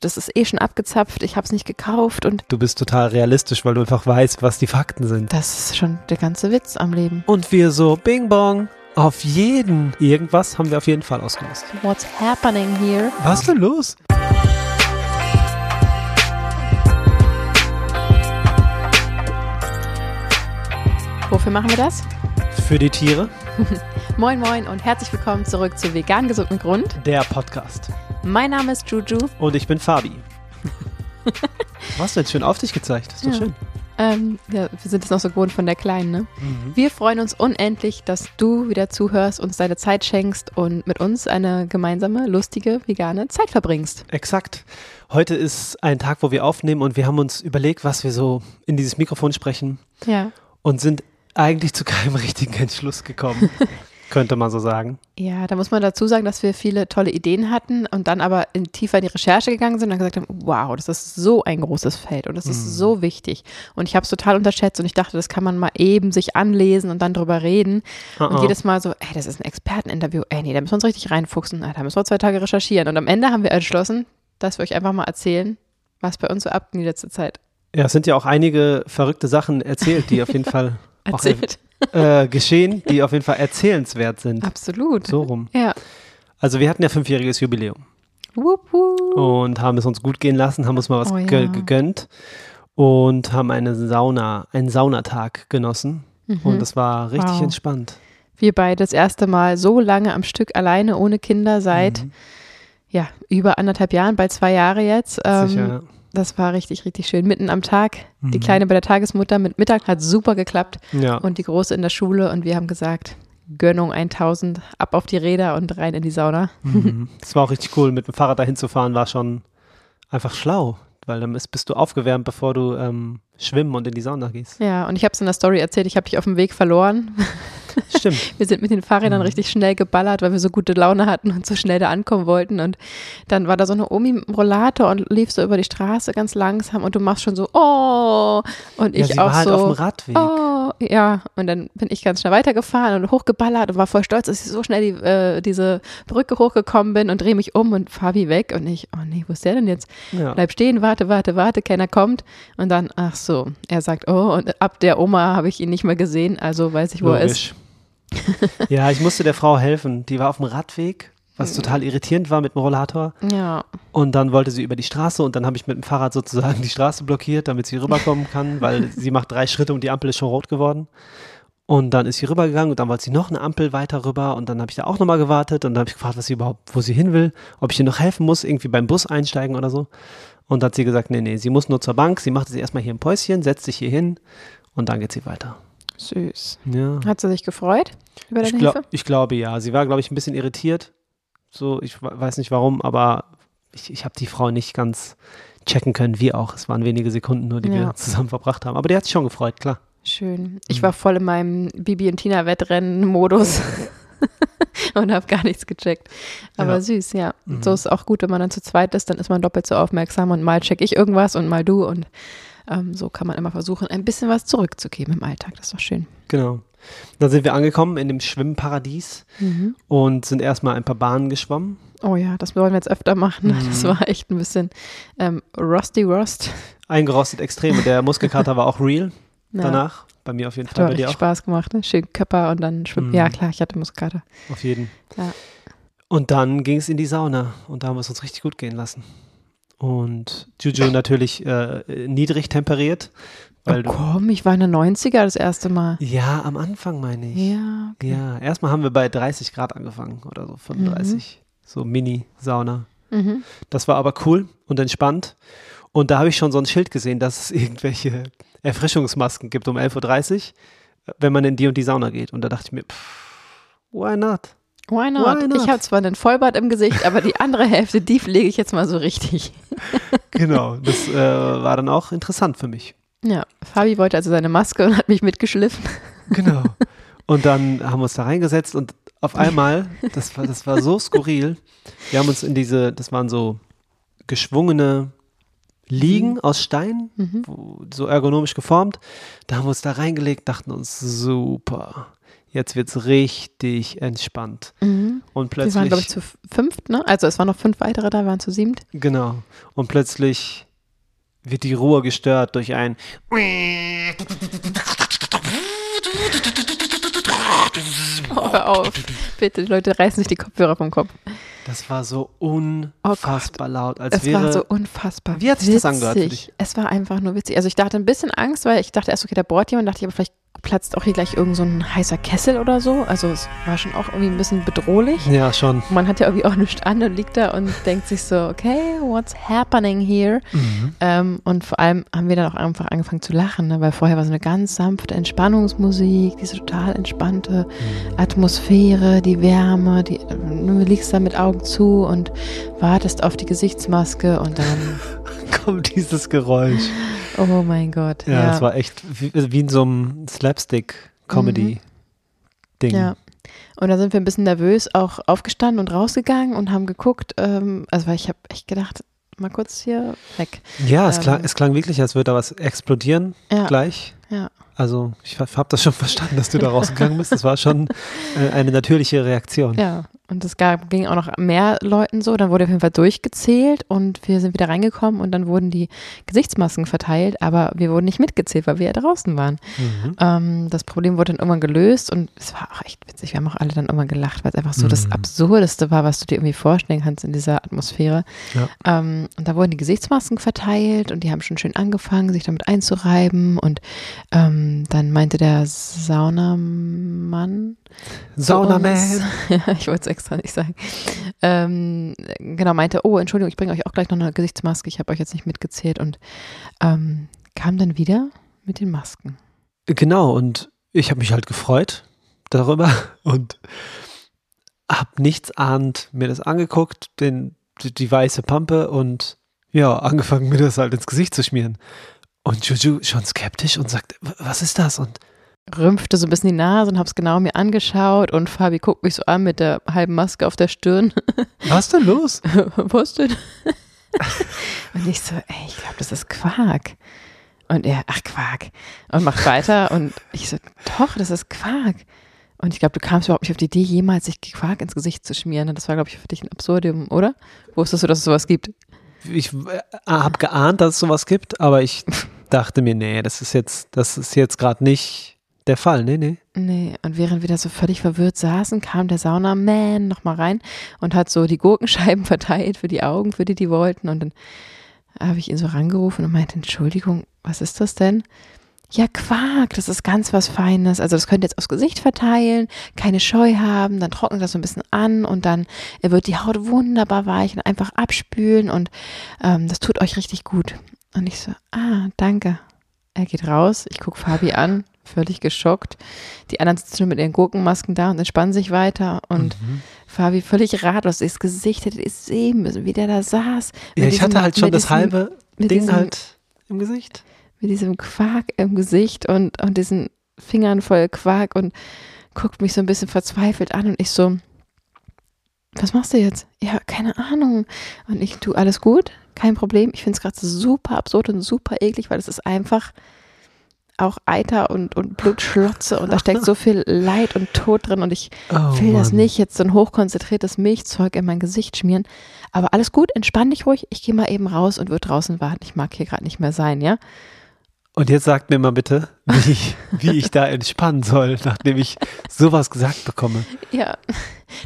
das ist eh schon abgezapft, ich habe es nicht gekauft und Du bist total realistisch, weil du einfach weißt, was die Fakten sind. das ist schon der ganze Witz am Leben. Und wir so, Bing Bong, auf jeden. Irgendwas haben wir auf jeden Fall ausgelöst. What's happening here? Was ist denn los? Wofür machen wir das? Für die Tiere, Moin moin und herzlich willkommen zurück zu Vegan gesund mit Grund. der Podcast. Mein Name ist Juju. Und ich bin Fabi. Was jetzt schön auf dich gezeigt? Ist doch Ja. schön. Ähm, ja, wir sind es noch so gewohnt von der Kleinen, ne? Wir freuen uns unendlich, dass du wieder zuhörst, uns deine Zeit schenkst und mit uns eine gemeinsame, lustige, vegane Zeit verbringst. Exakt. Heute ist ein Tag, wo wir aufnehmen und wir haben uns überlegt, was wir so in dieses Mikrofon sprechen Ja. und sind eigentlich zu keinem richtigen Entschluss gekommen. könnte man so sagen. Ja, da muss man dazu sagen, dass wir viele tolle Ideen hatten und dann aber in, tiefer in die Recherche gegangen sind und gesagt haben, wow, das ist so ein großes Feld und das ist so wichtig. Und ich habe es total unterschätzt und ich dachte, das kann man mal eben sich anlesen und dann drüber reden. Und Uh-uh. jedes Mal so, ey, das ist ein Experteninterview, ey, nee, da müssen wir uns richtig reinfuchsen, da müssen wir zwei Tage recherchieren. Und am Ende haben wir entschlossen, dass wir euch einfach mal erzählen, was bei uns so abging die letzte Zeit. Ja, es sind ja auch einige verrückte Sachen erzählt, die auf jeden Fall auch Erzählt. Äh, geschehen, die auf jeden Fall erzählenswert sind. Absolut. So rum. Ja. Also wir hatten ja fünfjähriges Jubiläum Wupp, wupp. und haben es uns gut gehen lassen, haben uns mal was Oh ja. ge gegönnt und haben eine Sauna, einen Saunatag genossen. Und das war richtig Mhm. Wow. entspannt. Wir beide das erste Mal so lange am Stück alleine ohne Kinder seit Mhm. ja über anderthalb Jahren, bald zwei Jahre jetzt. Ähm, Sicher, ja. Das war richtig, richtig schön. Mitten am Tag. Die Mhm. Kleine bei der Tagesmutter mit Mittag hat super geklappt Ja. und die Große in der Schule und wir haben gesagt, Gönnung 1000, ab auf die Räder und rein in die Sauna. Mhm. Das war auch richtig cool. Mit dem Fahrrad dahin zu fahren war schon einfach schlau, weil dann bist, bist du aufgewärmt, bevor du ähm, schwimmen und in die Sauna gehst. Ja, und ich habe es in der Story erzählt, ich habe dich auf dem Weg verloren. Stimmt. Wir sind mit den Fahrrädern Mhm. richtig schnell geballert, weil wir so gute Laune hatten und so schnell da ankommen wollten. Und dann war da so eine Omi mit einem Rollator und lief so über die Straße ganz langsam und du machst schon so, oh, und ja, ich auch war halt so. auf dem Radweg. Oh, ja. Und dann bin ich ganz schnell weitergefahren und hochgeballert und war voll stolz, dass ich so schnell die, äh, diese Brücke hochgekommen bin und drehe mich um und Fabi weg. Und ich, oh nee, wo ist der denn jetzt? Ja. Bleib stehen, warte, warte, warte, keiner kommt. Und dann, ach so, er sagt, oh, und ab der Oma habe ich ihn nicht mehr gesehen, also weiß ich, wo er ist. Logisch. ja, ich musste der Frau helfen. Die war auf dem Radweg, was total irritierend war mit dem Rollator. Ja, Und dann wollte sie über die Straße und dann habe ich mit dem Fahrrad sozusagen die Straße blockiert, damit sie rüberkommen kann, weil sie macht drei Schritte und die Ampel ist schon rot geworden. Und dann ist sie rübergegangen und dann wollte sie noch eine Ampel weiter rüber und dann habe ich da auch nochmal gewartet und dann habe ich gefragt, was sie überhaupt, wo sie hin will, ob ich ihr noch helfen muss, irgendwie beim Bus einsteigen oder so. Und hat sie gesagt, nee, nee, sie muss nur zur Bank, sie macht sie erstmal hier ein Päuschen, setzt sich hier hin und dann geht sie weiter. süß. Ja. Hat sie sich gefreut über Ich, deine glaub, Hilfe? ich glaube ja. Sie war, glaube ich, ein bisschen irritiert. So, ich we- weiß nicht warum, aber ich, ich habe die Frau nicht ganz checken können, wie auch. Es waren wenige Sekunden nur, die Ja. wir zusammen verbracht haben. Aber die hat sich schon gefreut, klar. Schön. Mhm. Ich war voll in meinem Bibi und Tina Wettrennen-Modus und habe gar nichts gecheckt. Aber Ja. süß, ja. Mhm. So ist es auch gut, wenn man dann zu zweit ist, dann ist man doppelt so aufmerksam und mal check ich irgendwas und mal du und ähm, so kann man immer versuchen, ein bisschen was zurückzugeben im Alltag. Das ist doch schön. Genau. Dann sind wir angekommen in dem Schwimmparadies und sind erstmal ein paar Bahnen geschwommen. Oh ja, das wollen wir jetzt öfter machen. Mhm. Das war echt ein bisschen ähm, rusty rust. Eingerostet extrem der Muskelkater war auch real danach. Bei mir auf jeden Hat Fall, dir richtig auch. Spaß gemacht. Ne? Schön Körper und dann schwimmen. Mhm. Ja, klar, ich hatte Muskelkater. Auf jeden. Ja. Und dann ging es in die Sauna und da haben wir es uns richtig gut gehen lassen. Und Juju natürlich äh, niedrig temperiert, weil oh, komm, ich war in den 90er das erste Mal. Ja, am Anfang meine ich. Ja, okay. Ja, erstmal haben wir bei 30 Grad angefangen oder so 35. So Mini-Sauna. Mhm. Das war aber cool und entspannt. Und da habe ich schon so ein Schild gesehen, dass es irgendwelche Erfrischungsmasken gibt um 11.30 Uhr, wenn man in die und die Sauna geht. Und da dachte ich mir, pff, why not? Why not? Why not? Ich habe zwar einen Vollbart im Gesicht, aber die andere Hälfte, die pflege ich jetzt mal so richtig. Genau, das äh, war dann auch interessant für mich. Ja, Fabi wollte also seine Maske und hat mich mitgeschliffen. Genau. Und dann haben wir uns da reingesetzt und auf einmal, das war, das war so skurril, wir haben uns in diese, das waren so geschwungene Liegen aus Stein, Mhm. wo, so ergonomisch geformt. Da haben wir uns da reingelegt, dachten uns, super. jetzt wird's richtig entspannt. Mhm. Und Wir waren, plötzlich, glaube ich, zu fünft, ne? Also es waren noch fünf weitere da, wir waren zu siebt. genau, und plötzlich wird die Ruhe gestört durch ein Oh, hör auf. Bitte, die Leute reißen sich die Kopfhörer vom Kopf. Das war so unfassbar laut, als Es wäre war so unfassbar. Wie hat sich das angehört für witzig. dich? Es war einfach nur witzig. Also ich dachte ein bisschen Angst, weil ich dachte erst, okay, da bohrt jemand, dachte ich, aber vielleicht platzt auch hier gleich irgend so ein heißer Kessel oder so. Also es war schon auch irgendwie ein bisschen bedrohlich. ja schon. Man hat ja irgendwie auch nichts an und liegt da und denkt sich so, okay, what's happening here? Mhm. Ähm, und vor allem haben wir dann auch einfach angefangen zu lachen, ne? weil vorher war so eine ganz sanfte Entspannungsmusik, diese total entspannte Atmosphäre, die Wärme, die, du liegst da mit Augen zu und wartest auf die Gesichtsmaske und dann, Kommt dieses Geräusch. oh mein Gott. Ja, das war echt wie, wie in so einem Slapstick-Comedy-Ding. Ja. Und da sind wir ein bisschen nervös auch aufgestanden und rausgegangen und haben geguckt. Ähm, also weil ich habe echt gedacht, mal kurz hier weg. Ja, es, klang, Ähm, es klang wirklich, als würde da was explodieren Ja. gleich. Ja. Also ich habe das schon verstanden, dass du da rausgegangen bist. Das war schon äh, eine natürliche Reaktion. Ja, und es gab, ging auch noch mehr Leuten so. Dann wurde auf jeden Fall durchgezählt und wir sind wieder reingekommen und dann wurden die Gesichtsmasken verteilt, aber wir wurden nicht mitgezählt, weil wir ja draußen waren. Mhm. Ähm, das Problem wurde dann irgendwann gelöst und es war auch echt witzig. Wir haben auch alle dann irgendwann gelacht, weil es einfach so das Mhm. Absurdeste war, was du dir irgendwie vorstellen kannst in dieser Atmosphäre. Ja. Ähm, und da wurden die Gesichtsmasken verteilt und die haben schon schön angefangen, sich damit einzureiben und ähm, dann meinte der Saunamann, Saunaman. ich wollte es extra nicht sagen. Ähm, genau, meinte, oh, Entschuldigung, ich bringe euch auch gleich noch eine Gesichtsmaske, ich habe euch jetzt nicht mitgezählt und ähm, kam dann wieder mit den Masken. Genau, und ich habe mich halt gefreut darüber und habe nichts ahnt mir das angeguckt, den, die, die weiße Pampe und ja, angefangen mir das halt ins Gesicht zu schmieren. Und Juju schon skeptisch und sagt, "W- was ist das? Und Rümpfte so ein bisschen die Nase und habe es genau mir angeschaut und Fabi guckt mich so an mit der halben Maske auf der Stirn. was ist denn los? Was denn? und ich so, ey, ich glaube, das ist Quark. Und er, ach Quark. Und macht weiter und ich so, doch, das ist Quark. Und ich glaube, du kamst überhaupt nicht auf die Idee, jemals sich Quark ins Gesicht zu schmieren. Das war, glaube ich, für dich ein Absurdum, oder? Wusstest du, dass es sowas gibt? Ich äh, habe geahnt, dass es sowas gibt, aber ich dachte mir, nee, das ist jetzt, das ist jetzt gerade nicht der Fall. Nee, nee. Nee, und während wir da so völlig verwirrt saßen, kam der Saunaman nochmal rein und hat so die Gurkenscheiben verteilt für die Augen, für die, die wollten. Und dann habe ich ihn so rangerufen und meinte, Entschuldigung, was ist das denn? Ja, Quark, das ist ganz was Feines. Also das könnt ihr jetzt aufs Gesicht verteilen, keine Scheu haben, dann trocknet das so ein bisschen an und dann wird die Haut wunderbar weich und einfach abspülen und ähm, das tut euch richtig gut. Und ich so, ah, danke. Er geht raus, ich gucke Fabi an, völlig geschockt. Die anderen sitzen schon mit ihren Gurkenmasken da und entspannen sich weiter. Und Mhm. Fabi völlig ratlos, das Gesicht hätte ich sehen müssen, wie der da saß. Ja, ich hatte diesem- halt schon das diesem- halbe Ding diesem- halt im Gesicht. Mit diesem Quark im Gesicht und, und diesen Fingern voll Quark und guckt mich so ein bisschen verzweifelt an und ich so, was machst du jetzt? Ja, keine Ahnung. Und ich, tu alles gut, kein Problem. Ich finde es gerade super absurd und super eklig, weil es ist einfach auch Eiter und, und Blutschlotze und da steckt so viel Leid und Tod drin und ich Oh, will das Mann. nicht jetzt so ein hochkonzentriertes Milchzeug in mein Gesicht schmieren. Aber alles gut, entspann dich ruhig. Ich gehe mal eben raus und würde draußen warten. Ich mag hier gerade nicht mehr sein, ja? Und jetzt sagt mir mal bitte, wie, wie ich da entspannen soll, nachdem ich sowas gesagt bekomme. Ja,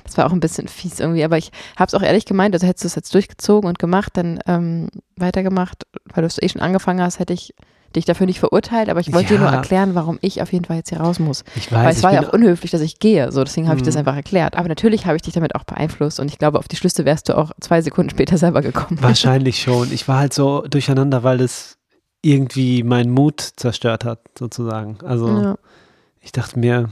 das war auch ein bisschen fies irgendwie, aber ich habe es auch ehrlich gemeint, also hättest du es jetzt durchgezogen und gemacht, dann ähm, weitergemacht, weil du es eh schon angefangen hast, hätte ich dich dafür nicht verurteilt, aber ich wollte dir nur Ja. erklären, warum ich auf jeden Fall jetzt hier raus muss. Ich Weil weiß, es war ja auch unhöflich, dass ich gehe, so deswegen habe ich das Mhm. einfach erklärt. Aber natürlich habe ich dich damit auch beeinflusst und ich glaube, auf die Schlüsse wärst du auch zwei Sekunden später selber gekommen. wahrscheinlich schon. Ich war halt so durcheinander, weil es irgendwie meinen Mut zerstört hat, sozusagen. Also Ja. ich dachte mir,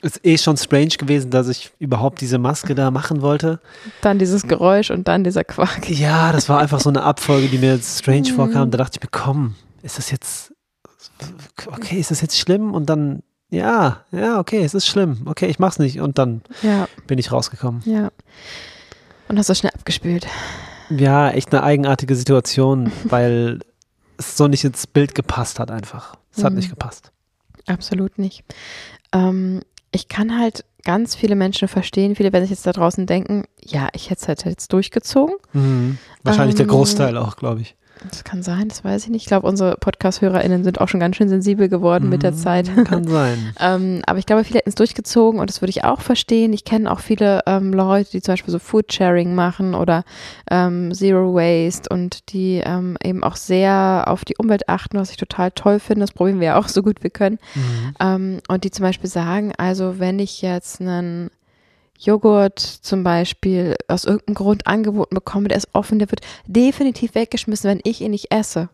es ist eh schon strange gewesen, dass ich überhaupt diese Maske da machen wollte. Dann dieses Geräusch und dann dieser Quark. Ja, das war einfach so eine Abfolge, die mir strange Mhm. vorkam. Da dachte ich mir, komm, ist das jetzt, okay, ist das jetzt schlimm? Und dann, ja, ja, okay, es ist schlimm. Okay, ich mach's nicht. Und dann Ja, bin ich rausgekommen. ja. Und hast das schnell abgespült. Ja, echt eine eigenartige Situation, weil es so nicht ins Bild gepasst hat einfach. Es hat Mhm. nicht gepasst. Absolut nicht. Ähm, ich kann halt ganz viele Menschen verstehen. Viele werden sich jetzt da draußen denken, ja, ich hätte es halt jetzt durchgezogen. Mhm. Wahrscheinlich der Ähm, Großteil auch, glaube ich. Das kann sein, das weiß ich nicht. Ich glaube, unsere Podcast-HörerInnen sind auch schon ganz schön sensibel geworden mit der Mhm, Zeit. Kann sein. Ähm, aber ich glaube, viele hätten es durchgezogen und das würde ich auch verstehen. Ich kenne auch viele ähm, Leute, die zum Beispiel so Food-Sharing machen oder ähm, Zero Waste und die ähm, eben auch sehr auf die Umwelt achten, was ich total toll finde. Das probieren wir ja auch so gut wir können. Mhm. Ähm, und die zum Beispiel sagen, also wenn ich jetzt einen Joghurt zum Beispiel aus irgendeinem Grund angeboten bekomme, der ist offen, der wird definitiv weggeschmissen, wenn ich ihn nicht esse.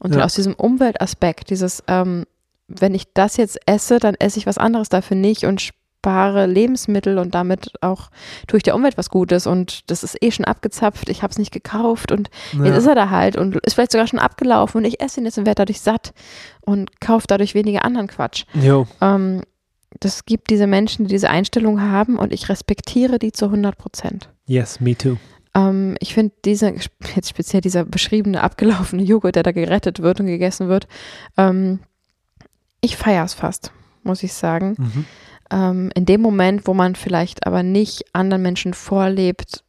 Und Ja. aus diesem Umweltaspekt, dieses, ähm, wenn ich das jetzt esse, dann esse ich was anderes dafür nicht und spare Lebensmittel und damit auch tue ich der Umwelt was Gutes und das ist eh schon abgezapft, ich habe es nicht gekauft und Jetzt ist er da halt und ist vielleicht sogar schon abgelaufen und ich esse ihn jetzt und werde dadurch satt und kaufe dadurch weniger anderen Quatsch. Jo. Ähm, das gibt diese Menschen, die diese Einstellung haben und ich respektiere die zu 100 Prozent. Yes, me too. Ähm, ich finde diese, jetzt speziell dieser beschriebene abgelaufene Joghurt, der da gerettet wird und gegessen wird, ähm, ich feiere es fast, muss ich sagen. Mhm. Ähm, in dem Moment, wo man vielleicht aber nicht anderen Menschen vorlebt,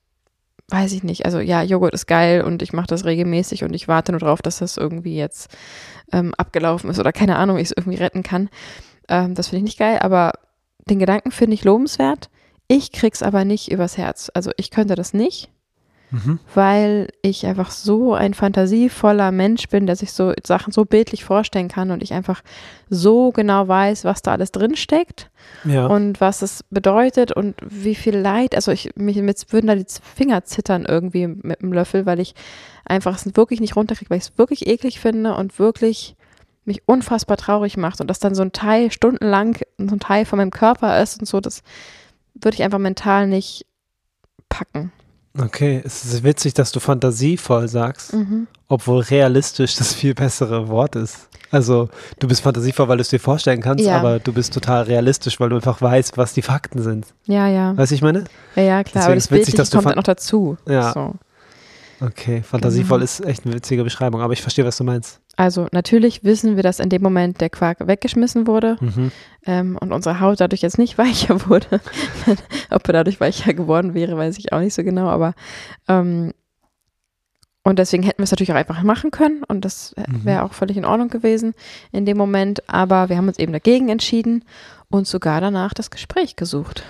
weiß ich nicht. Also ja, Joghurt ist geil und ich mache das regelmäßig und ich warte nur darauf, dass das irgendwie jetzt ähm, abgelaufen ist oder keine Ahnung, ich es irgendwie retten kann. Ähm, das finde ich nicht geil, aber den Gedanken finde ich lobenswert. Ich krieg's aber nicht übers Herz. Also ich könnte das nicht, Mhm. weil ich einfach so ein fantasievoller Mensch bin, der sich so Sachen so bildlich vorstellen kann und ich einfach so genau weiß, was da alles drin steckt Ja. und was es bedeutet und wie viel Leid. Also ich mich mit würden da die Finger zittern irgendwie mit dem Löffel, weil ich einfach es wirklich nicht runterkriege, weil ich es wirklich eklig finde und wirklich mich unfassbar traurig macht und dass dann so ein Teil stundenlang so ein Teil von meinem Körper ist und so, das würde ich einfach mental nicht packen. Okay, es ist witzig, dass du fantasievoll sagst, Mhm. obwohl realistisch das viel bessere Wort ist. Also du bist fantasievoll, weil du es dir vorstellen kannst, Ja. aber du bist total realistisch, weil du einfach weißt, was die Fakten sind. Ja, ja. Weißt du, ich meine? Ja, ja, klar. Deswegen aber ist das witzig, Bildliche dass du kommt noch dazu. Ja. So. Okay, fantasievoll Genau. ist echt eine witzige Beschreibung, aber ich verstehe, was du meinst. Also natürlich wissen wir, dass in dem Moment der Quark weggeschmissen wurde Mhm. ähm, und unsere Haut dadurch jetzt nicht weicher wurde. Ob er dadurch weicher geworden wäre, weiß ich auch nicht so genau, aber ähm, und deswegen hätten wir es natürlich auch einfach machen können und das Mhm. wäre auch völlig in Ordnung gewesen in dem Moment, aber wir haben uns eben dagegen entschieden und sogar danach das Gespräch gesucht.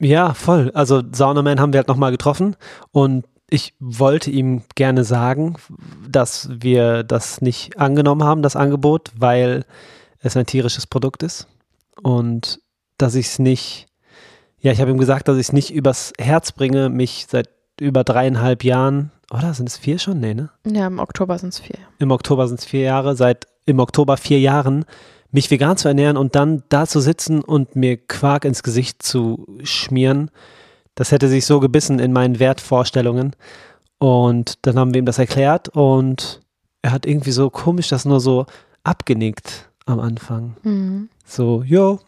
Ja, voll. Also Saunaman haben wir halt nochmal getroffen und ich wollte ihm gerne sagen, dass wir das nicht angenommen haben, das Angebot, weil es ein tierisches Produkt ist und dass ich es nicht, ja, ich habe ihm gesagt, dass ich es nicht übers Herz bringe, mich seit über dreieinhalb Jahren, oder sind es vier schon? Nee, ne? Ja, im Oktober sind es vier. Im Oktober sind es vier Jahre, seit im Oktober vier Jahren, mich vegan zu ernähren und dann da zu sitzen und mir Quark ins Gesicht zu schmieren, das hätte sich so gebissen in meinen Wertvorstellungen. Und dann haben wir ihm das erklärt und er hat irgendwie so komisch das nur so abgenickt am Anfang. Mhm. So, jo,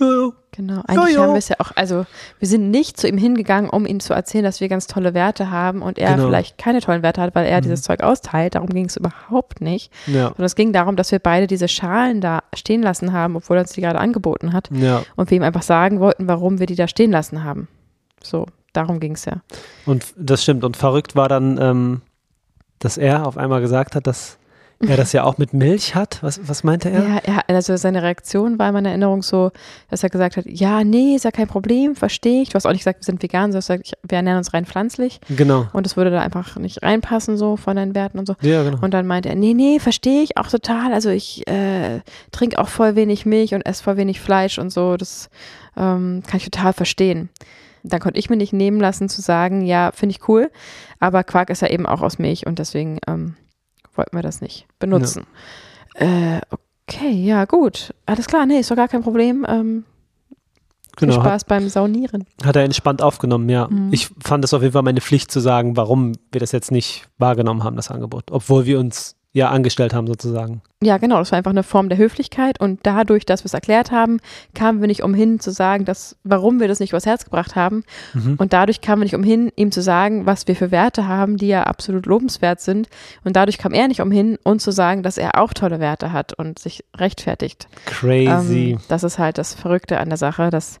jo, Genau, eigentlich jo. haben wir es ja auch, also wir sind nicht zu ihm hingegangen, um ihm zu erzählen, dass wir ganz tolle Werte haben und er Genau. vielleicht keine tollen Werte hat, weil er Mhm. dieses Zeug austeilt. Darum ging es überhaupt nicht. ja, Sondern es ging darum, dass wir beide diese Schalen da stehen lassen haben, obwohl er uns die gerade angeboten hat. ja. Und wir ihm einfach sagen wollten, warum wir die da stehen lassen haben. So, darum ging es ja. Und das stimmt. Und verrückt war dann, ähm, dass er auf einmal gesagt hat, dass er das ja auch mit Milch hat. Was, was meinte er? Ja, er, also seine Reaktion war in meiner Erinnerung so, dass er gesagt hat, ja, nee, ist ja kein Problem, verstehe ich. Du hast auch nicht gesagt, wir sind vegan, sondern gesagt, wir ernähren uns rein pflanzlich. Genau. Und das würde da einfach nicht reinpassen, so von deinen Werten und so. Ja, genau. Und dann meinte er, nee, nee, verstehe ich auch total. Also ich äh, trinke auch voll wenig Milch und esse voll wenig Fleisch und so. Das ähm, kann ich total verstehen. Dann konnte ich mir nicht nehmen lassen zu sagen, ja, finde ich cool, aber Quark ist ja eben auch aus Milch und deswegen ähm, wollten wir das nicht benutzen. Äh, okay, ja, gut. Alles klar, nee, ist doch gar kein Problem. Ähm, viel genau. Hat, Spaß beim Saunieren. hat er entspannt aufgenommen, ja. Mhm. Ich fand es auf jeden Fall meine Pflicht zu sagen, warum wir das jetzt nicht wahrgenommen haben, das Angebot. Obwohl wir uns ja angestellt haben sozusagen. Ja, genau, das war einfach eine Form der Höflichkeit und dadurch, dass wir es erklärt haben, kamen wir nicht umhin zu sagen, dass, warum wir das nicht übers Herz gebracht haben Mhm. und dadurch kamen wir nicht umhin, ihm zu sagen, was wir für Werte haben, die ja absolut lobenswert sind und dadurch kam er nicht umhin, uns zu sagen, dass er auch tolle Werte hat und sich rechtfertigt. Crazy. Ähm, das ist halt das Verrückte an der Sache, dass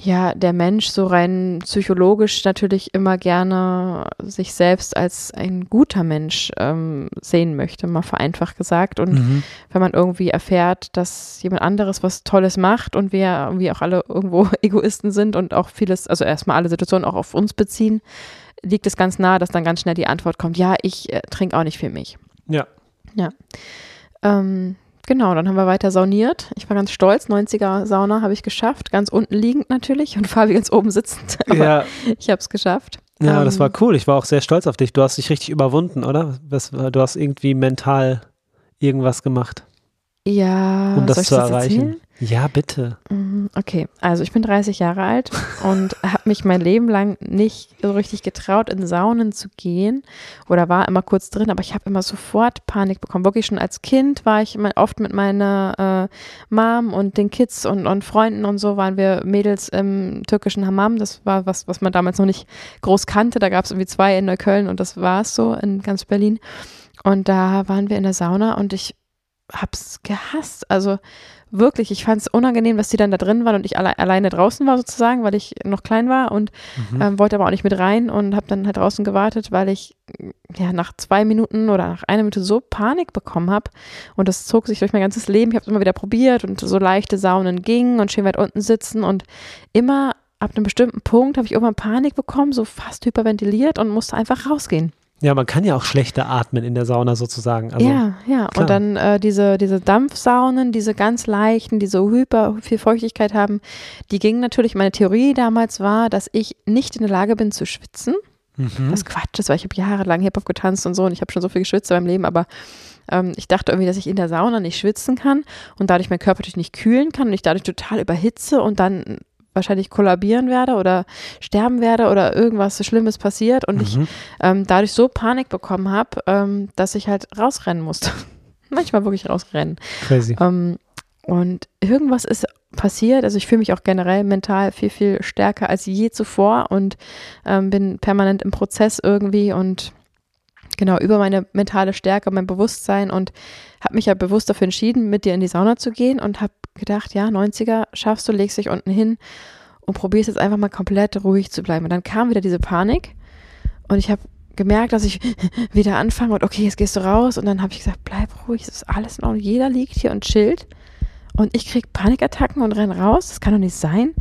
ja der Mensch so rein psychologisch natürlich immer gerne sich selbst als ein guter Mensch ähm, sehen möchte, mal vereinfacht gesagt. Und mhm. wenn man irgendwie erfährt, dass jemand anderes was Tolles macht und wir irgendwie auch alle irgendwo Egoisten sind und auch vieles, also erstmal alle Situationen auch auf uns beziehen, liegt es ganz nahe, dass dann ganz schnell die Antwort kommt, ja, ich äh, trinke auch nicht für mich. Ja. Ähm, genau, dann haben wir weiter sauniert. Ich war ganz stolz, 90er Sauna habe ich geschafft, ganz unten liegend natürlich und Fabi ganz oben sitzend, aber Ja, ich habe es geschafft. ja Ähm, das war cool. Ich war auch sehr stolz auf dich. Du hast dich richtig überwunden, oder? Was, du hast irgendwie mental irgendwas gemacht, Ja, um das zu das erreichen. erzählen? Ja, bitte. Mhm, Okay, also ich bin 30 Jahre alt und habe mich mein Leben lang nicht so richtig getraut, in Saunen zu gehen oder war immer kurz drin, aber ich habe immer sofort Panik bekommen. Wirklich schon als Kind war ich immer oft mit meiner äh, Mom und den Kids und, und Freunden und so waren wir Mädels im türkischen Hammam. Das war was, was man damals noch nicht groß kannte. Da gab es irgendwie zwei in Neukölln und das war es so in ganz Berlin. Und da waren wir in der Sauna und ich hab's gehasst. Also wirklich, ich fand es unangenehm, dass die dann da drin waren und ich alle, alleine draußen war sozusagen, weil ich noch klein war und Mhm. ähm, wollte aber auch nicht mit rein und habe dann halt draußen gewartet, weil ich ja nach zwei Minuten oder nach einer Minute so Panik bekommen habe und das zog sich durch mein ganzes Leben. Ich habe es immer wieder probiert und so leichte Saunen gingen und schön weit unten sitzen und immer ab einem bestimmten Punkt habe ich irgendwann Panik bekommen, so fast hyperventiliert und musste einfach rausgehen. Ja, man kann ja auch schlechter atmen in der Sauna sozusagen. Also, ja, ja. klar. Und dann äh, diese, diese Dampfsaunen, diese ganz leichten, die so hyper viel Feuchtigkeit haben, die gingen natürlich. Meine Theorie damals war, dass ich nicht in der Lage bin zu schwitzen. Mhm. Was Quatsch ist, weil ich habe jahrelang Hip-Hop getanzt und so und ich habe schon so viel geschwitzt in meinem Leben, aber ähm, ich dachte irgendwie, dass ich in der Sauna nicht schwitzen kann und dadurch mein Körper natürlich nicht kühlen kann und ich dadurch total überhitze und dann wahrscheinlich kollabieren werde oder sterben werde oder irgendwas Schlimmes passiert und ich Mhm. ähm, dadurch so Panik bekommen habe, ähm, dass ich halt rausrennen musste. Manchmal wirklich rausrennen. Crazy. Ähm, und irgendwas ist passiert. Also ich fühle mich auch generell mental viel, viel stärker als je zuvor und ähm, bin permanent im Prozess irgendwie und genau über meine mentale Stärke, mein Bewusstsein und habe mich ja bewusst dafür entschieden, mit dir in die Sauna zu gehen und habe gedacht, ja, 90er schaffst du, legst dich unten hin und probierst jetzt einfach mal komplett ruhig zu bleiben. Und dann kam wieder diese Panik und ich habe gemerkt, dass ich wieder anfange und okay, jetzt gehst du raus und dann habe ich gesagt, bleib ruhig, es ist alles in Ordnung, jeder liegt hier und chillt und ich kriege Panikattacken und renne raus, das kann doch nicht sein.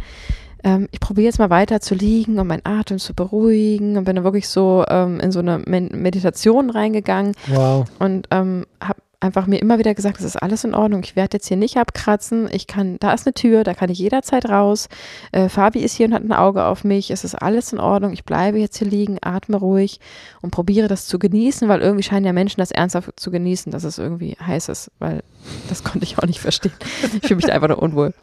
Ähm, ich probiere jetzt mal weiter zu liegen und meinen Atem zu beruhigen und bin dann wirklich so ähm, in so eine Men Meditation reingegangen Wow. und ähm, habe einfach mir immer wieder gesagt, es ist alles in Ordnung. Ich werde jetzt hier nicht abkratzen. Ich kann, da ist eine Tür, da kann ich jederzeit raus. Äh, Fabi ist hier und hat ein Auge auf mich. Es ist alles in Ordnung. Ich bleibe jetzt hier liegen, atme ruhig und probiere das zu genießen, weil irgendwie scheinen ja Menschen das ernsthaft zu genießen, dass es irgendwie heiß ist, weil das konnte ich auch nicht verstehen. Ich fühle mich da einfach nur unwohl.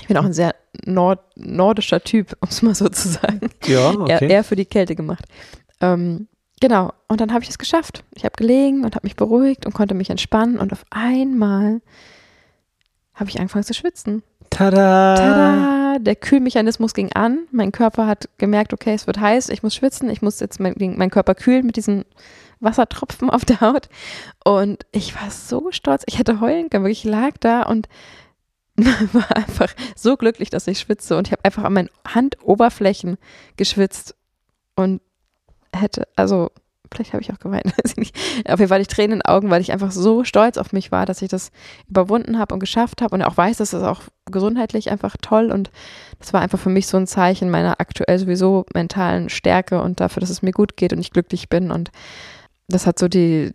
Ich bin auch ein sehr nord nordischer Typ, um es mal so zu sagen Ja, okay. eher für die Kälte gemacht. Ähm, genau, und dann habe ich es geschafft. Ich habe gelegen und habe mich beruhigt und konnte mich entspannen und auf einmal habe ich angefangen zu schwitzen. Tada! Tada! Der Kühlmechanismus ging an. Mein Körper hat gemerkt, okay, es wird heiß, ich muss schwitzen, ich muss jetzt mein, meinen Körper kühlen mit diesen Wassertropfen auf der Haut. Und ich war so stolz, ich hätte heulen können, wirklich ich lag da und war einfach so glücklich, dass ich schwitze. Und ich habe einfach an meinen Handoberflächen geschwitzt und hätte, also vielleicht habe ich auch geweint, weiß ich nicht. Auf jeden Fall hatte ich Tränen in den Augen, weil ich einfach so stolz auf mich war, dass ich das überwunden habe und geschafft habe und auch weiß, dass es auch gesundheitlich einfach toll und das war einfach für mich so ein Zeichen meiner aktuell sowieso mentalen Stärke und dafür, dass es mir gut geht und ich glücklich bin und das hat so die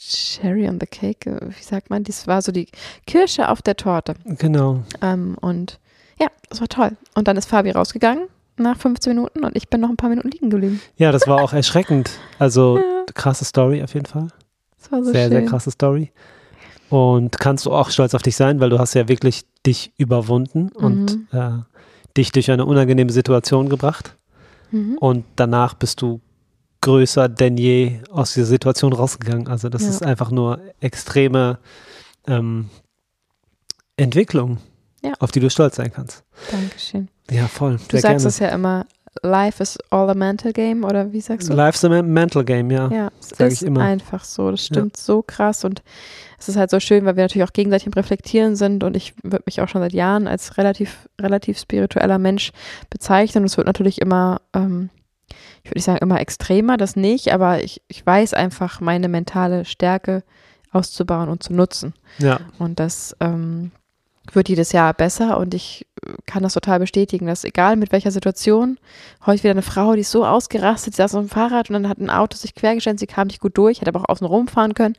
Cherry on the Cake, äh, wie sagt man, das war so die Kirsche auf der Torte Genau. ähm, und ja, das war toll und dann ist Fabi rausgegangen nach 15 Minuten und ich bin noch ein paar Minuten liegen geblieben. Ja, das war auch erschreckend. Also Ja. krasse Story auf jeden Fall. Das war so sehr, schön. sehr krasse Story. Und kannst du auch stolz auf dich sein, weil du hast ja wirklich dich überwunden und äh, dich durch eine unangenehme Situation gebracht. Mhm. Und danach bist du größer denn je aus dieser Situation rausgegangen. Also das Ja. ist einfach nur extreme ähm, Entwicklung, Ja. auf die du stolz sein kannst. Dankeschön. Ja, voll. Du sagst es ja immer, life is all a mental game, oder wie sagst du? Life's a mental game, ja. Ja, es sag ist ich immer. einfach so. Das stimmt so krass und es ist halt so schön, weil wir natürlich auch gegenseitig im Reflektieren sind und ich würde mich auch schon seit Jahren als relativ, relativ spiritueller Mensch bezeichnen und es wird natürlich immer, ähm, ich würde sagen immer extremer, das nicht, aber ich, ich weiß einfach, meine mentale Stärke auszubauen und zu nutzen. Ja, Und das ähm, wird jedes Jahr besser und ich kann das total bestätigen, dass egal mit welcher Situation, heute wieder eine Frau, die ist so ausgerastet, sie saß auf dem Fahrrad und dann hat ein Auto sich quergestellt, sie kam nicht gut durch, hätte aber auch außen rumfahren können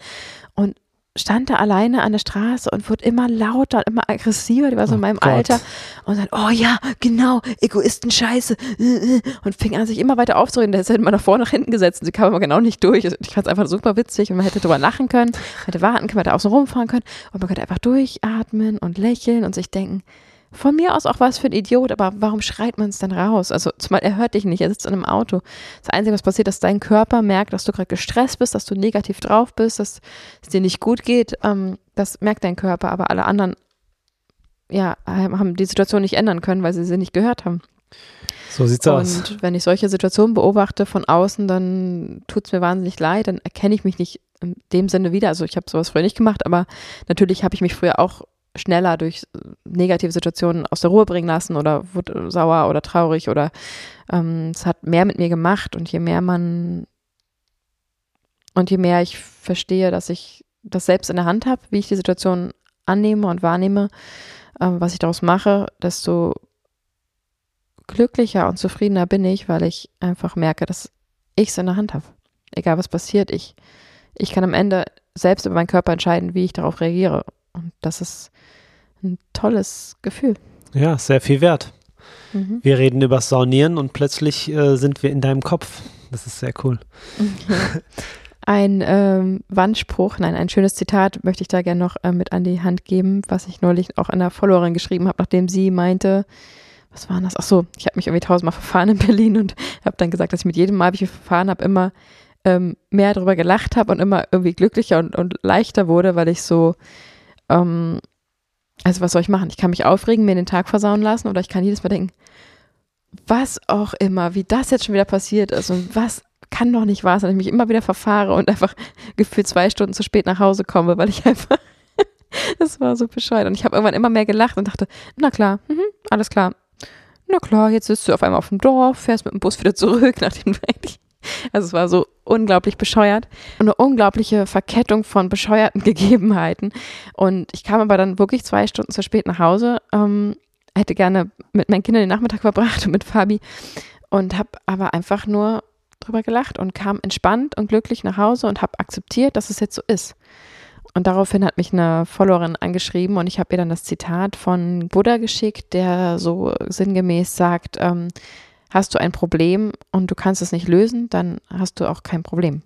und stand da alleine an der Straße und wurde immer lauter und immer aggressiver, die war so Oh in meinem Gott. Alter. Und dann, oh ja, genau, Egoisten, scheiße und fing an, sich immer weiter aufzureden, der ist halt immer nach vorne, nach hinten gesetzt und sie kam immer genau nicht durch. Ich fand es einfach super witzig und man hätte drüber lachen können, hätte warten können, hätte außen rumfahren können. Und man könnte einfach durchatmen und lächeln und sich denken, von mir aus auch was für ein Idiot, aber warum schreit man es dann raus? Also zumal er hört dich nicht, er sitzt in einem Auto. Das Einzige, was passiert, ist, dass dein Körper merkt, dass du gerade gestresst bist, dass du negativ drauf bist, dass es dir nicht gut geht. Ähm, das merkt dein Körper, aber alle anderen ja, haben die Situation nicht ändern können, weil sie sie nicht gehört haben. so sieht's aus. Und wenn ich solche Situationen beobachte von außen, dann tut es mir wahnsinnig leid, dann erkenne ich mich nicht in dem Sinne wieder. Also ich habe sowas früher nicht gemacht, aber natürlich habe ich mich früher auch schneller durch äh, negative Situationen aus der Ruhe bringen lassen oder wurde sauer oder traurig oder ähm, es hat mehr mit mir gemacht und je mehr man und je mehr ich verstehe, dass ich das selbst in der Hand habe, wie ich die Situation annehme und wahrnehme, ähm, was ich daraus mache, desto glücklicher und zufriedener bin ich, weil ich einfach merke, dass ich es in der Hand habe. Egal was passiert, ich, ich kann am Ende selbst über meinen Körper entscheiden, wie ich darauf reagiere. Und das ist ein tolles Gefühl. Ja, sehr viel wert. Mhm. Wir reden über Saunieren und plötzlich äh, sind wir in deinem Kopf. Das ist sehr cool. Ein ähm, Wandspruch, nein, ein schönes Zitat möchte ich da gerne noch äh, mit an die Hand geben, was ich neulich auch einer Followerin geschrieben habe, nachdem sie meinte, was war das? Ach so, ich habe mich irgendwie tausendmal verfahren in Berlin und habe dann gesagt, dass ich mit jedem Mal, wie ich mich verfahren habe, immer ähm, mehr darüber gelacht habe und immer irgendwie glücklicher und, und leichter wurde, weil ich so, ähm, also was soll ich machen? Ich kann mich aufregen, mir den Tag versauen lassen oder ich kann jedes Mal denken, was auch immer, wie das jetzt schon wieder passiert ist und was kann doch nicht wahr sein, dass ich mich immer wieder verfahre und einfach gefühlt zwei Stunden zu spät nach Hause komme, weil ich einfach, das war so bescheuert. Und ich habe irgendwann immer mehr gelacht und dachte, na klar, mhm, alles klar. Na klar, jetzt sitzt du auf einmal auf dem Dorf, fährst mit dem Bus wieder zurück, nachdem du eigentlich, also es war so unglaublich bescheuert eine unglaubliche Verkettung von bescheuerten Gegebenheiten. Und ich kam aber dann wirklich zwei Stunden zu spät nach Hause, ähm, hätte gerne mit meinen Kindern den Nachmittag verbracht und mit Fabi und habe aber einfach nur drüber gelacht und kam entspannt und glücklich nach Hause und habe akzeptiert, dass es jetzt so ist. Und daraufhin hat mich eine Followerin angeschrieben und ich habe ihr dann das Zitat von Buddha geschickt, der so sinngemäß sagt, ähm, hast du ein Problem und du kannst es nicht lösen, dann hast du auch kein Problem.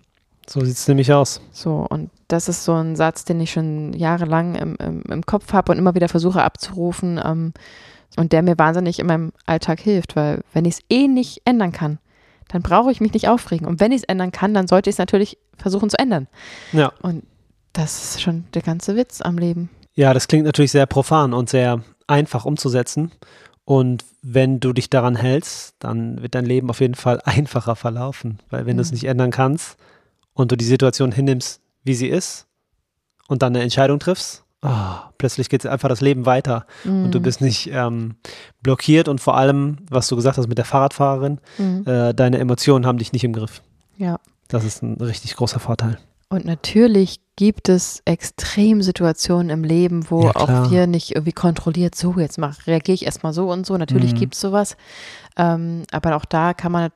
So sieht es nämlich aus. So, und das ist so ein Satz, den ich schon jahrelang im, im, im Kopf habe und immer wieder versuche abzurufen ähm, und der mir wahnsinnig in meinem Alltag hilft, weil wenn ich es eh nicht ändern kann, dann brauche ich mich nicht aufregen. Und wenn ich es ändern kann, dann sollte ich es natürlich versuchen zu ändern. Ja. Und das ist schon der ganze Witz am Leben. Ja, das klingt natürlich sehr profan und sehr einfach umzusetzen. Und wenn du dich daran hältst, dann wird dein Leben auf jeden Fall einfacher verlaufen. Weil wenn du es Mhm. nicht ändern kannst und du die Situation hinnimmst, wie sie ist, und dann eine Entscheidung triffst, ah, plötzlich geht einfach das Leben weiter. Und du Mhm. bist nicht ähm, blockiert und vor allem, was du gesagt hast mit der Fahrradfahrerin, Mhm. äh, deine Emotionen haben dich nicht im Griff. Ja. Das ist ein richtig großer Vorteil. Und natürlich gibt es Extremsituationen im Leben, wo Ja, auch wir nicht irgendwie kontrolliert, so jetzt mach, reagiere ich erstmal so und so. Natürlich Mhm. gibt es sowas. Ähm, aber auch da kann man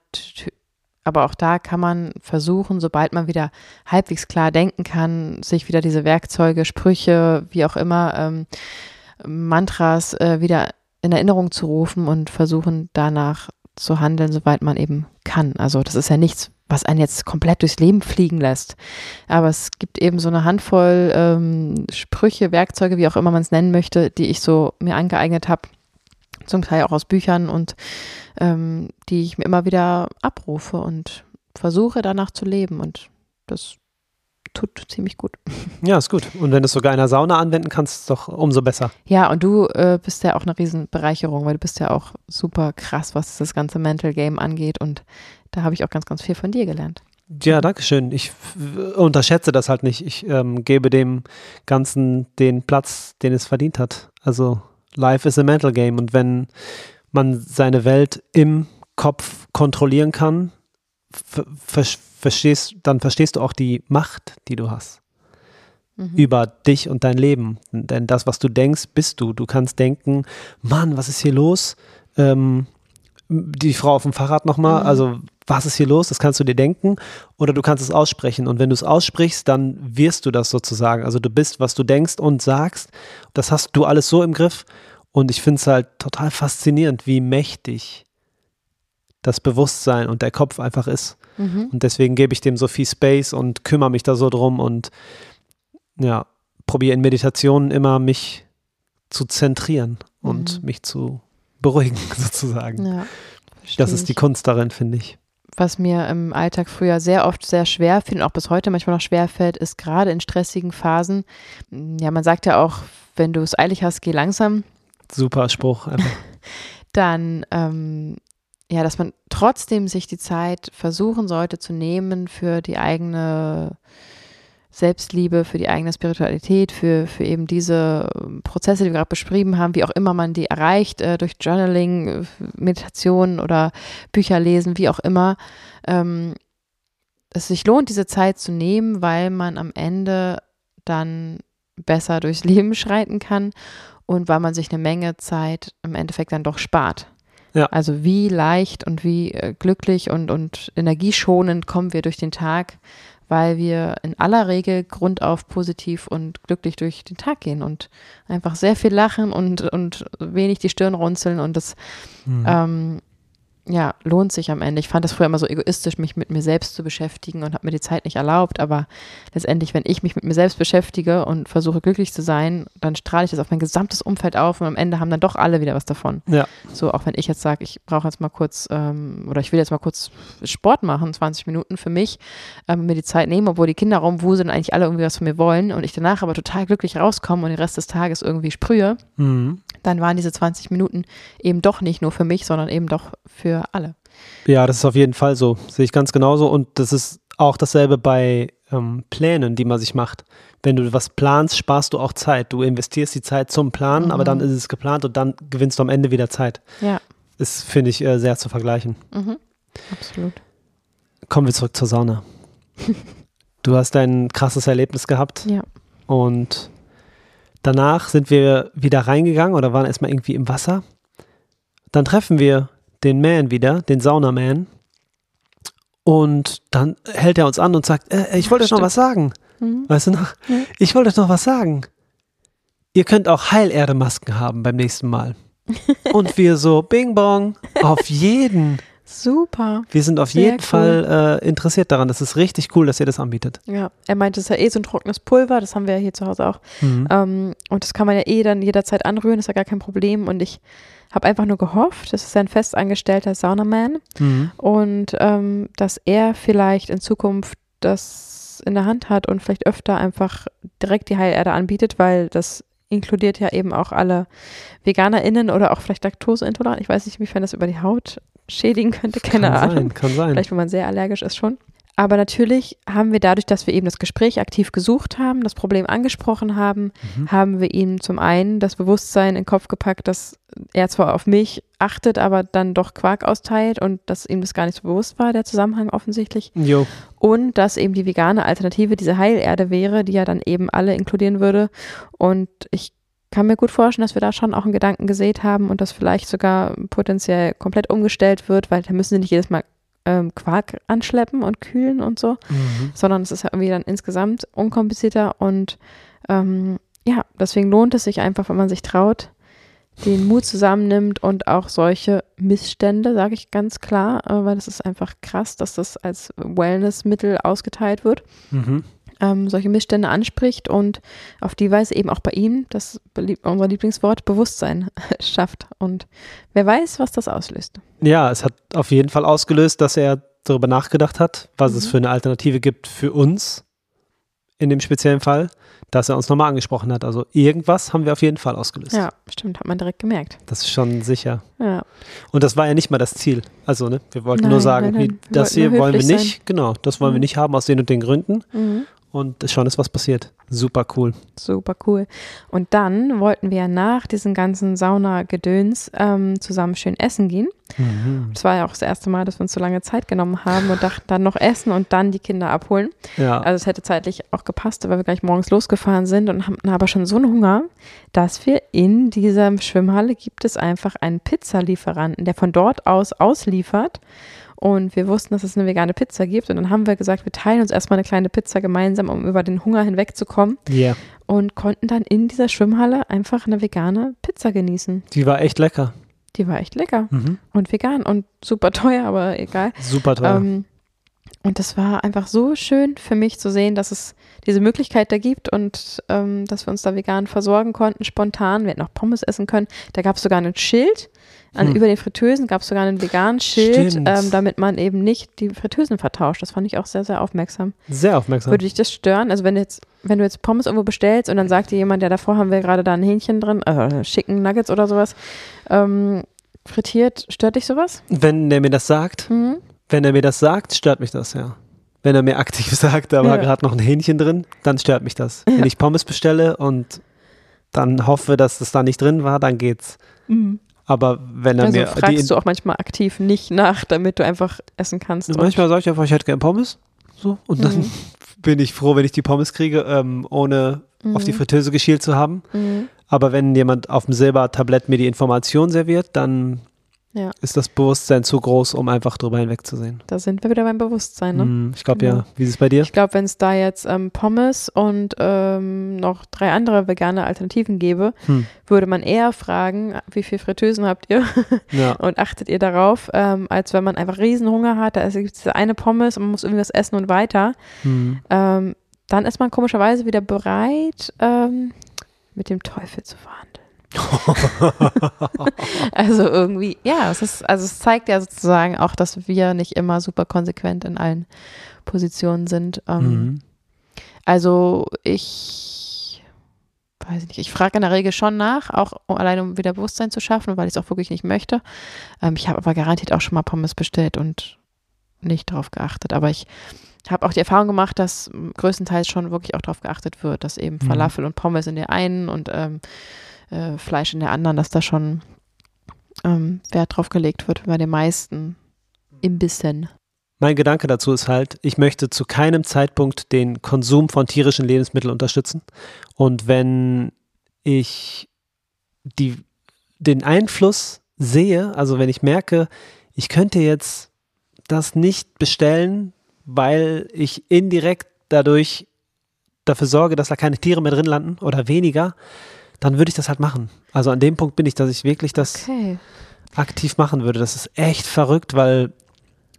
aber auch da kann man versuchen, sobald man wieder halbwegs klar denken kann, sich wieder diese Werkzeuge, Sprüche, wie auch immer, ähm, Mantras äh, wieder in Erinnerung zu rufen und versuchen danach zu handeln, soweit man eben kann. Also das ist ja nichts, was einen jetzt komplett durchs Leben fliegen lässt. Aber es gibt eben so eine Handvoll ähm, Sprüche, Werkzeuge, wie auch immer man es nennen möchte, die ich so mir angeeignet habe, zum Teil auch aus Büchern und ähm, die ich mir immer wieder abrufe und versuche danach zu leben und das tut ziemlich gut. Ja, ist gut. Und wenn du es sogar in der Sauna anwenden kannst, ist doch umso besser. Ja, und du äh, bist ja auch eine Riesenbereicherung, weil du bist ja auch super krass, was das ganze Mental Game angeht und da habe ich auch ganz, ganz viel von dir gelernt. Ja, danke schön. Ich unterschätze das halt nicht. Ich ähm, gebe dem Ganzen den Platz, den es verdient hat. Also Life is a mental game und wenn man seine Welt im Kopf kontrollieren kann, ver verstehst, dann verstehst du auch die Macht, die du hast mhm. über dich und dein Leben. Denn das, was du denkst, bist du. Du kannst denken, Mann, was ist hier los? Ähm, die Frau auf dem Fahrrad nochmal, mhm. also was ist hier los? Das kannst du dir denken oder du kannst es aussprechen. Und wenn du es aussprichst, dann wirst du das sozusagen. Also du bist, was du denkst und sagst. Das hast du alles so im Griff. Und ich finde es halt total faszinierend, wie mächtig das Bewusstsein und der Kopf einfach ist. Mhm. Und deswegen gebe ich dem so viel Space und kümmere mich da so drum und ja, probiere in Meditationen immer mich zu zentrieren und mhm. mich zu beruhigen sozusagen. Ja, das ist die Kunst darin, finde ich. Was mir im Alltag früher sehr oft sehr schwer fiel und auch bis heute manchmal noch schwer fällt, ist gerade in stressigen Phasen, ja, man sagt ja auch, wenn du es eilig hast, geh langsam. Super Spruch. Dann ähm, ja, dass man trotzdem sich die Zeit versuchen sollte zu nehmen für die eigene Selbstliebe, für die eigene Spiritualität, für, für eben diese ähm, Prozesse, die wir gerade beschrieben haben, wie auch immer man die erreicht, äh, durch Journaling, äh, Meditation oder Bücher lesen, wie auch immer. Ähm, es sich lohnt, diese Zeit zu nehmen, weil man am Ende dann besser durchs Leben schreiten kann und weil man sich eine Menge Zeit im Endeffekt dann doch spart. Ja. Also wie leicht und wie äh, glücklich und, und energieschonend kommen wir durch den Tag, weil wir in aller Regel grundauf positiv und glücklich durch den Tag gehen und einfach sehr viel lachen und, und wenig die Stirn runzeln und das mhm. ähm, ja, lohnt sich am Ende. Ich fand das früher immer so egoistisch, mich mit mir selbst zu beschäftigen und habe mir die Zeit nicht erlaubt. Aber letztendlich, wenn ich mich mit mir selbst beschäftige und versuche glücklich zu sein, dann strahle ich das auf mein gesamtes Umfeld auf und am Ende haben dann doch alle wieder was davon. Ja. So, auch wenn ich jetzt sage, ich brauche jetzt mal kurz ähm, oder ich will jetzt mal kurz Sport machen, 20 Minuten für mich, ähm, mir die Zeit nehmen, obwohl die Kinder rumwuseln und eigentlich alle irgendwie was von mir wollen und ich danach aber total glücklich rauskomme und den Rest des Tages irgendwie sprühe, mhm. dann waren diese 20 Minuten eben doch nicht nur für mich, sondern eben doch für alle. Ja, das ist auf jeden Fall so. Sehe ich ganz genauso. Und das ist auch dasselbe bei ähm, Plänen, die man sich macht. Wenn du was planst, sparst du auch Zeit. Du investierst die Zeit zum Planen, mhm. aber dann ist es geplant und dann gewinnst du am Ende wieder Zeit. Ja. Das finde ich, äh, sehr zu vergleichen. Mhm. Absolut. Kommen wir zurück zur Sauna. du hast ein krasses Erlebnis gehabt. Ja. Und danach sind wir wieder reingegangen oder waren erstmal irgendwie im Wasser. Dann treffen wir den Man wieder, den Saunaman. Und dann hält er uns an und sagt, äh, ich wollte euch noch was sagen. Mhm. Weißt du noch? Ja. Ich wollte euch noch was sagen. Ihr könnt auch Heilerde-Masken haben beim nächsten Mal. und wir so, Bing Bong, auf jeden. Super. Wir sind auf Sehr jeden cool. Fall äh, interessiert daran. Das ist richtig cool, dass ihr das anbietet. Ja, er meinte, es ist ja eh so ein trockenes Pulver. Das haben wir ja hier zu Hause auch. Mhm. Ähm, und das kann man ja eh dann jederzeit anrühren. Das ist ja gar kein Problem. Und ich habe einfach nur gehofft, das ist ein festangestellter Saunaman mhm. und ähm, dass er vielleicht in Zukunft das in der Hand hat und vielleicht öfter einfach direkt die Heilerde anbietet, weil das inkludiert ja eben auch alle VeganerInnen oder auch vielleicht Laktoseintolerant. Ich weiß nicht, inwiefern das über die Haut schädigen könnte, keine kann Ahnung. Sein, kann sein. Vielleicht, wenn man sehr allergisch ist schon. Aber natürlich haben wir dadurch, dass wir eben das Gespräch aktiv gesucht haben, das Problem angesprochen haben, mhm. haben wir ihm zum einen das Bewusstsein in den Kopf gepackt, dass er zwar auf mich achtet, aber dann doch Quark austeilt und dass ihm das gar nicht so bewusst war, der Zusammenhang offensichtlich. Jo. Und dass eben die vegane Alternative diese Heilerde wäre, die ja dann eben alle inkludieren würde. Und ich kann mir gut vorstellen, dass wir da schon auch einen Gedanken gesät haben und das vielleicht sogar potenziell komplett umgestellt wird, weil da müssen sie nicht jedes Mal ähm, Quark anschleppen und kühlen und so, mhm. sondern es ist irgendwie dann insgesamt unkomplizierter und ähm, ja, deswegen lohnt es sich einfach, wenn man sich traut, den Mut zusammennimmt und auch solche Missstände, sage ich ganz klar, äh, weil es ist einfach krass, dass das als Wellnessmittel ausgeteilt wird. Mhm ähm, solche Missstände anspricht und auf die Weise eben auch bei ihm, das unser Lieblingswort, Bewusstsein schafft. Und wer weiß, was das auslöst. Ja, es hat auf jeden Fall ausgelöst, dass er darüber nachgedacht hat, was es Mhm. für eine Alternative gibt für uns in dem speziellen Fall, dass er uns nochmal angesprochen hat. Also irgendwas haben wir auf jeden Fall ausgelöst. Ja, stimmt, hat man direkt gemerkt. Das ist schon sicher. Ja, Und das war ja nicht mal das Ziel. Also, ne, wir wollten nur Nein, sagen, nein, nein. Wir das hier nur wollen wir nicht. Genau, das wollen wir Mhm. nicht haben aus den und den Gründen. mhm. Und schon ist was passiert. Super cool. super cool. Und dann wollten wir nach diesem ganzen Sauna-Gedöns ähm, zusammen schön essen gehen. Das war ja auch das erste Mal, dass wir uns so lange Zeit genommen haben und dachten dann noch essen und dann die Kinder abholen. Ja. Also es hätte zeitlich auch gepasst, weil wir gleich morgens losgefahren sind und hatten aber schon so einen Hunger, dass wir in dieser Schwimmhalle gibt es einfach einen Pizzalieferanten, der von dort aus ausliefert. Und wir wussten, dass es eine vegane Pizza gibt. Und dann haben wir gesagt, wir teilen uns erstmal eine kleine Pizza gemeinsam, um über den Hunger hinwegzukommen. yeah. Und konnten dann in dieser Schwimmhalle einfach eine vegane Pizza genießen. Die war echt lecker. Die war echt lecker Mhm. und vegan und super teuer, aber egal. Super toll. Ähm, und das war einfach so schön für mich zu sehen, dass es diese Möglichkeit da gibt und ähm, dass wir uns da vegan versorgen konnten, spontan. Wir hätten auch Pommes essen können. Da gab es sogar ein Schild. An, Hm. Über den Fritteusen gab es sogar ein veganes Schild, ähm, damit man eben nicht die Fritteusen vertauscht. Das fand ich auch sehr, sehr aufmerksam. Sehr aufmerksam. Würde dich das stören? Also wenn du jetzt, wenn du jetzt Pommes irgendwo bestellst und dann sagt dir jemand, ja davor haben wir gerade da ein Hähnchen drin, also Chicken Nuggets oder sowas, ähm, frittiert, stört dich sowas? Wenn der mir das sagt, Mhm. wenn er mir das sagt, stört mich das, ja. Wenn er mir aktiv sagt, da war Ja. gerade noch ein Hähnchen drin, dann stört mich das. Wenn Ja. ich Pommes bestelle und dann hoffe, dass das da nicht drin war, dann geht's. Aber wenn er Also mir fragst du auch manchmal aktiv nicht nach, damit du einfach essen kannst. und- manchmal sage ich einfach, ich hätte gerne Pommes. So, und dann Mhm. bin ich froh, wenn ich die Pommes kriege, ähm, ohne auf die Mhm. Fritteuse geschielt zu haben. Mhm. Aber wenn jemand auf dem Silbertablett mir die Information serviert, dann Ja. ist das Bewusstsein zu groß, um einfach drüber hinwegzusehen. Da sind wir wieder beim Bewusstsein. Ne? Hm, ich glaube Genau. ja. Wie ist es bei dir? Ich glaube, wenn es da jetzt ähm, Pommes und ähm, noch drei andere vegane Alternativen gäbe, Hm. würde man eher fragen, wie viel Fritteusen habt ihr Ja. und achtet ihr darauf, ähm, als wenn man einfach Riesenhunger hat, da gibt es diese eine Pommes und man muss irgendwas essen und weiter. Hm. Ähm, dann ist man komischerweise wieder bereit, ähm, mit dem Teufel zu verhandeln. also irgendwie, ja, es ist, also es zeigt ja sozusagen auch, dass wir nicht immer super konsequent in allen Positionen sind. Ähm, Mhm. Also ich weiß nicht, ich frage in der Regel schon nach, auch allein um wieder Bewusstsein zu schaffen, weil ich es auch wirklich nicht möchte. Ähm, ich habe aber garantiert auch schon mal Pommes bestellt und nicht darauf geachtet. Aber ich habe auch die Erfahrung gemacht, dass größtenteils schon wirklich auch darauf geachtet wird, dass eben Mhm. Falafel und Pommes in der einen und ähm, äh, Fleisch in der anderen, dass da schon ähm, Wert drauf gelegt wird bei den meisten Imbissen. Mein Gedanke dazu ist halt, ich möchte zu keinem Zeitpunkt den Konsum von tierischen Lebensmitteln unterstützen. Und wenn ich die, den Einfluss sehe, also wenn ich merke, ich könnte jetzt das nicht bestellen, weil ich indirekt dadurch dafür sorge, dass da keine Tiere mehr drin landen oder weniger, dann würde ich das halt machen. Also an dem Punkt bin ich, dass ich wirklich das Okay. aktiv machen würde. Das ist echt verrückt, weil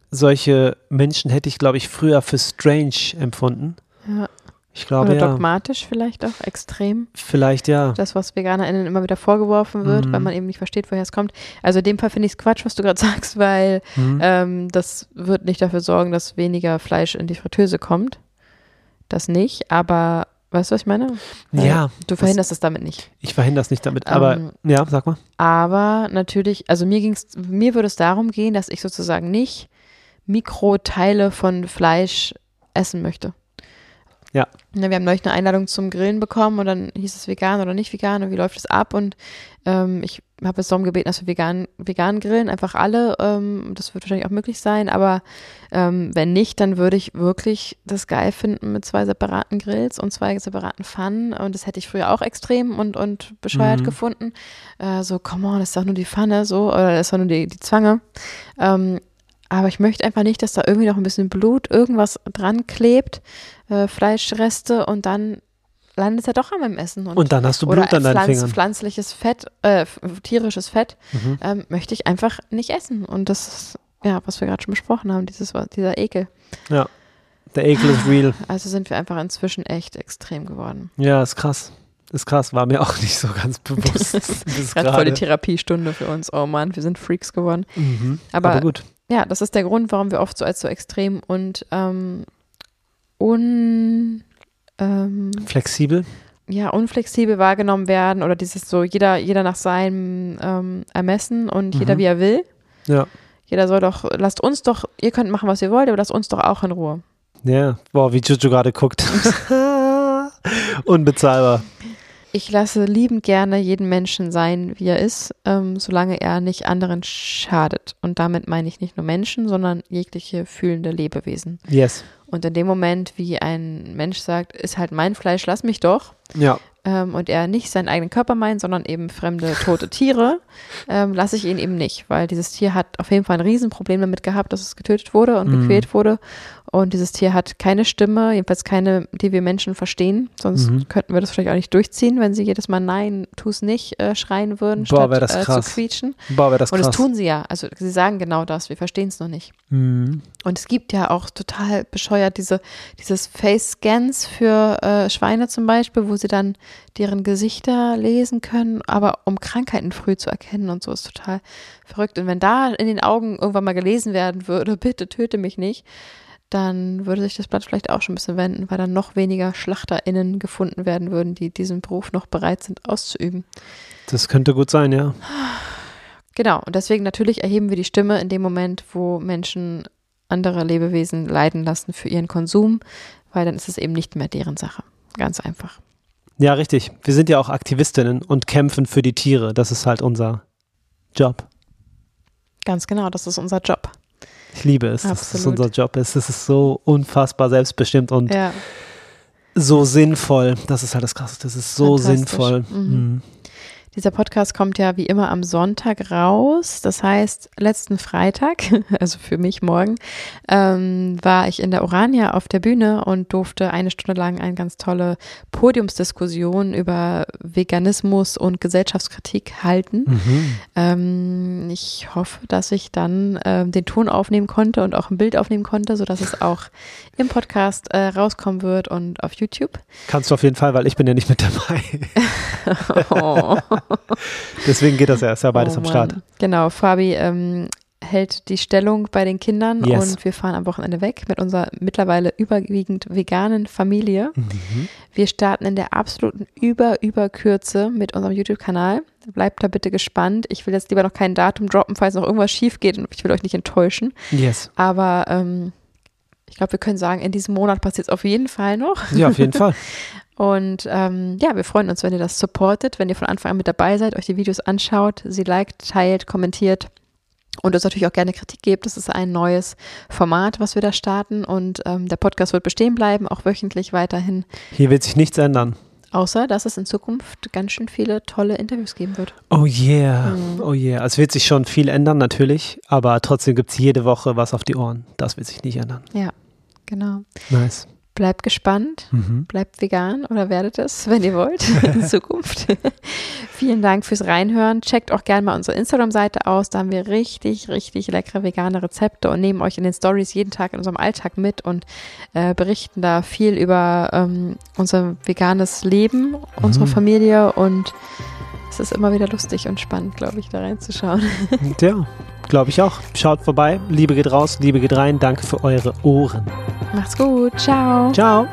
solche Menschen hätte ich, glaube ich, früher für strange empfunden. Ja. Ich glaube Oder ja. dogmatisch vielleicht auch extrem. Vielleicht ja. Das, was VeganerInnen immer wieder vorgeworfen wird, Mhm. weil man eben nicht versteht, woher es kommt. Also in dem Fall finde ich es Quatsch, was du gerade sagst, weil Mhm. ähm, das wird nicht dafür sorgen, dass weniger Fleisch in die Fritteuse kommt. Das nicht, aber weißt du, was ich meine? Ja, Du verhinderst es damit nicht. ich verhindere das nicht damit. Aber Ähm, ja, sag mal. Aber natürlich, also mir ging's, mir würde es darum gehen, dass ich sozusagen nicht Mikroteile von Fleisch essen möchte. Ja. Ne, wir haben neulich eine Einladung zum Grillen bekommen und dann hieß es vegan oder nicht vegan und wie läuft es ab und ähm, ich habe jetzt darum gebeten, dass wir vegan, vegan grillen, einfach alle. Ähm, das wird wahrscheinlich auch möglich sein, aber ähm, wenn nicht, dann würde ich wirklich das geil finden mit zwei separaten Grills und zwei separaten Pfannen und das hätte ich früher auch extrem und, und bescheuert Mhm. gefunden. Äh, so, come on, das ist doch nur die Pfanne, so, oder das ist doch nur die, die Zange. Ähm, aber ich möchte einfach nicht, dass da irgendwie noch ein bisschen Blut, irgendwas dran klebt, äh, Fleischreste und dann landet es ja doch an meinem Essen. Und, Und dann hast du oder Blut an deinen Pflanz, Fingern. pflanzliches Fett, äh, tierisches Fett, Mhm. ähm, möchte ich einfach nicht essen. Und das ist, ja, was wir gerade schon besprochen haben, dieses, dieser Ekel. Der Ekel ist real. Also sind wir einfach inzwischen echt extrem geworden. Ja, ist krass. Ist krass, war mir auch nicht so ganz bewusst. bis Gerade voll die. Therapiestunde für uns. Oh Mann, wir sind Freaks geworden. Mhm. Aber- Aber gut. ja, das ist der Grund, warum wir oft so als so extrem und ähm, un, ähm, Flexibel. ja, unflexibel wahrgenommen werden oder dieses so, jeder, jeder nach seinem ähm, Ermessen und jeder Mhm. wie er will. Ja. Jeder soll doch, lasst uns doch, ihr könnt machen, was ihr wollt, aber lasst uns doch auch in Ruhe. Ja. Boah, wie Juju gerade guckt. Unbezahlbar. Ich lasse liebend gerne jeden Menschen sein, wie er ist, ähm, solange er nicht anderen schadet. Und damit meine ich nicht nur Menschen, sondern jegliche fühlende Lebewesen. Yes. Und in dem Moment, wie ein Mensch sagt, ist halt mein Fleisch, lass mich doch, Ja. ähm, und er nicht seinen eigenen Körper meint, sondern eben fremde, tote Tiere, ähm, lasse ich ihn eben nicht, weil dieses Tier hat auf jeden Fall ein Riesenproblem damit gehabt, dass es getötet wurde und Mhm. gequält wurde. Und dieses Tier hat keine Stimme, jedenfalls keine, die wir Menschen verstehen. Sonst Mhm. könnten wir das vielleicht auch nicht durchziehen, wenn sie jedes Mal Nein, tu es nicht äh, schreien würden, Boah, statt das äh, zu krass. quietschen. Boah, das Und krass. das tun sie ja. Also sie sagen genau das, wir verstehen es noch nicht. Mhm. Und es gibt ja auch total bescheuert diese, dieses Face-Scans für äh, Schweine zum Beispiel, wo sie dann deren Gesichter lesen können, aber um Krankheiten früh zu erkennen und so ist total verrückt. Und wenn da in den Augen irgendwann mal gelesen werden würde, bitte töte mich nicht, dann würde sich das Blatt vielleicht auch schon ein bisschen wenden, weil dann noch weniger SchlachterInnen gefunden werden würden, die diesen Beruf noch bereit sind auszuüben. Das könnte gut sein, ja. Genau, und deswegen natürlich erheben wir die Stimme in dem Moment, wo Menschen andere Lebewesen leiden lassen für ihren Konsum, weil dann ist es eben nicht mehr deren Sache. Ganz einfach. Ja, richtig. Wir sind ja auch Aktivistinnen und kämpfen für die Tiere. Das ist halt unser Job. Ganz genau, das ist unser Job. Ich liebe es, dass es Absolut. unser Job ist. Es ist so unfassbar selbstbestimmt und Ja, so sinnvoll. Das ist halt das Krasseste. Das ist so sinnvoll. Mhm. Mhm. Dieser Podcast kommt ja wie immer am Sonntag raus. Das heißt, letzten Freitag, also für mich morgen, ähm, war ich in der Orania auf der Bühne und durfte eine Stunde lang eine ganz tolle Podiumsdiskussion über Veganismus und Gesellschaftskritik halten. Mhm. Ähm, ich hoffe, dass ich dann ähm, den Ton aufnehmen konnte und auch ein Bild aufnehmen konnte, sodass es auch im Podcast äh, rauskommen wird und auf YouTube. Kannst du auf jeden Fall, weil ich bin ja nicht mit dabei. Oh, Deswegen geht das ja. Ist ja beides oh am Start. Genau, Fabi ähm, hält die Stellung bei den Kindern Yes. und wir fahren am Wochenende weg mit unserer mittlerweile überwiegend veganen Familie. Mhm. Wir starten in der absoluten Über-Überkürze mit unserem YouTube-Kanal. Bleibt da bitte gespannt. Ich will jetzt lieber noch kein Datum droppen, falls noch irgendwas schief geht und ich will euch nicht enttäuschen. Yes. Aber ähm, ich glaube, wir können sagen, in diesem Monat passiert es auf jeden Fall noch. Ja, auf jeden Fall. Und ähm, ja, wir freuen uns, wenn ihr das supportet, wenn ihr von Anfang an mit dabei seid, euch die Videos anschaut, sie liked, teilt, kommentiert und uns natürlich auch gerne Kritik gebt. Das ist ein neues Format, was wir da starten und ähm, der Podcast wird bestehen bleiben, auch wöchentlich weiterhin, Hier wird sich nichts ändern. außer dass es in Zukunft ganz schön viele tolle Interviews geben wird. Oh yeah. Mhm. Oh yeah. Es wird sich schon viel ändern, natürlich. Aber trotzdem gibt es jede Woche was auf die Ohren. Das wird sich nicht ändern. Genau. Nice. Bleibt gespannt. Mhm. Bleibt vegan oder werdet es, wenn ihr wollt, in Zukunft. Vielen Dank fürs Reinhören. Checkt auch gerne mal unsere Instagram-Seite aus. Da haben wir richtig, richtig leckere vegane Rezepte und nehmen euch in den Stories jeden Tag in unserem Alltag mit und äh, berichten da viel über ähm, unser veganes Leben, unsere Mhm. Familie und es ist immer wieder lustig und spannend, glaube ich, da reinzuschauen. Ja, glaube ich auch. Schaut vorbei. Liebe geht raus, Liebe geht rein. Danke für eure Ohren. Macht's gut. Ciao. Ciao.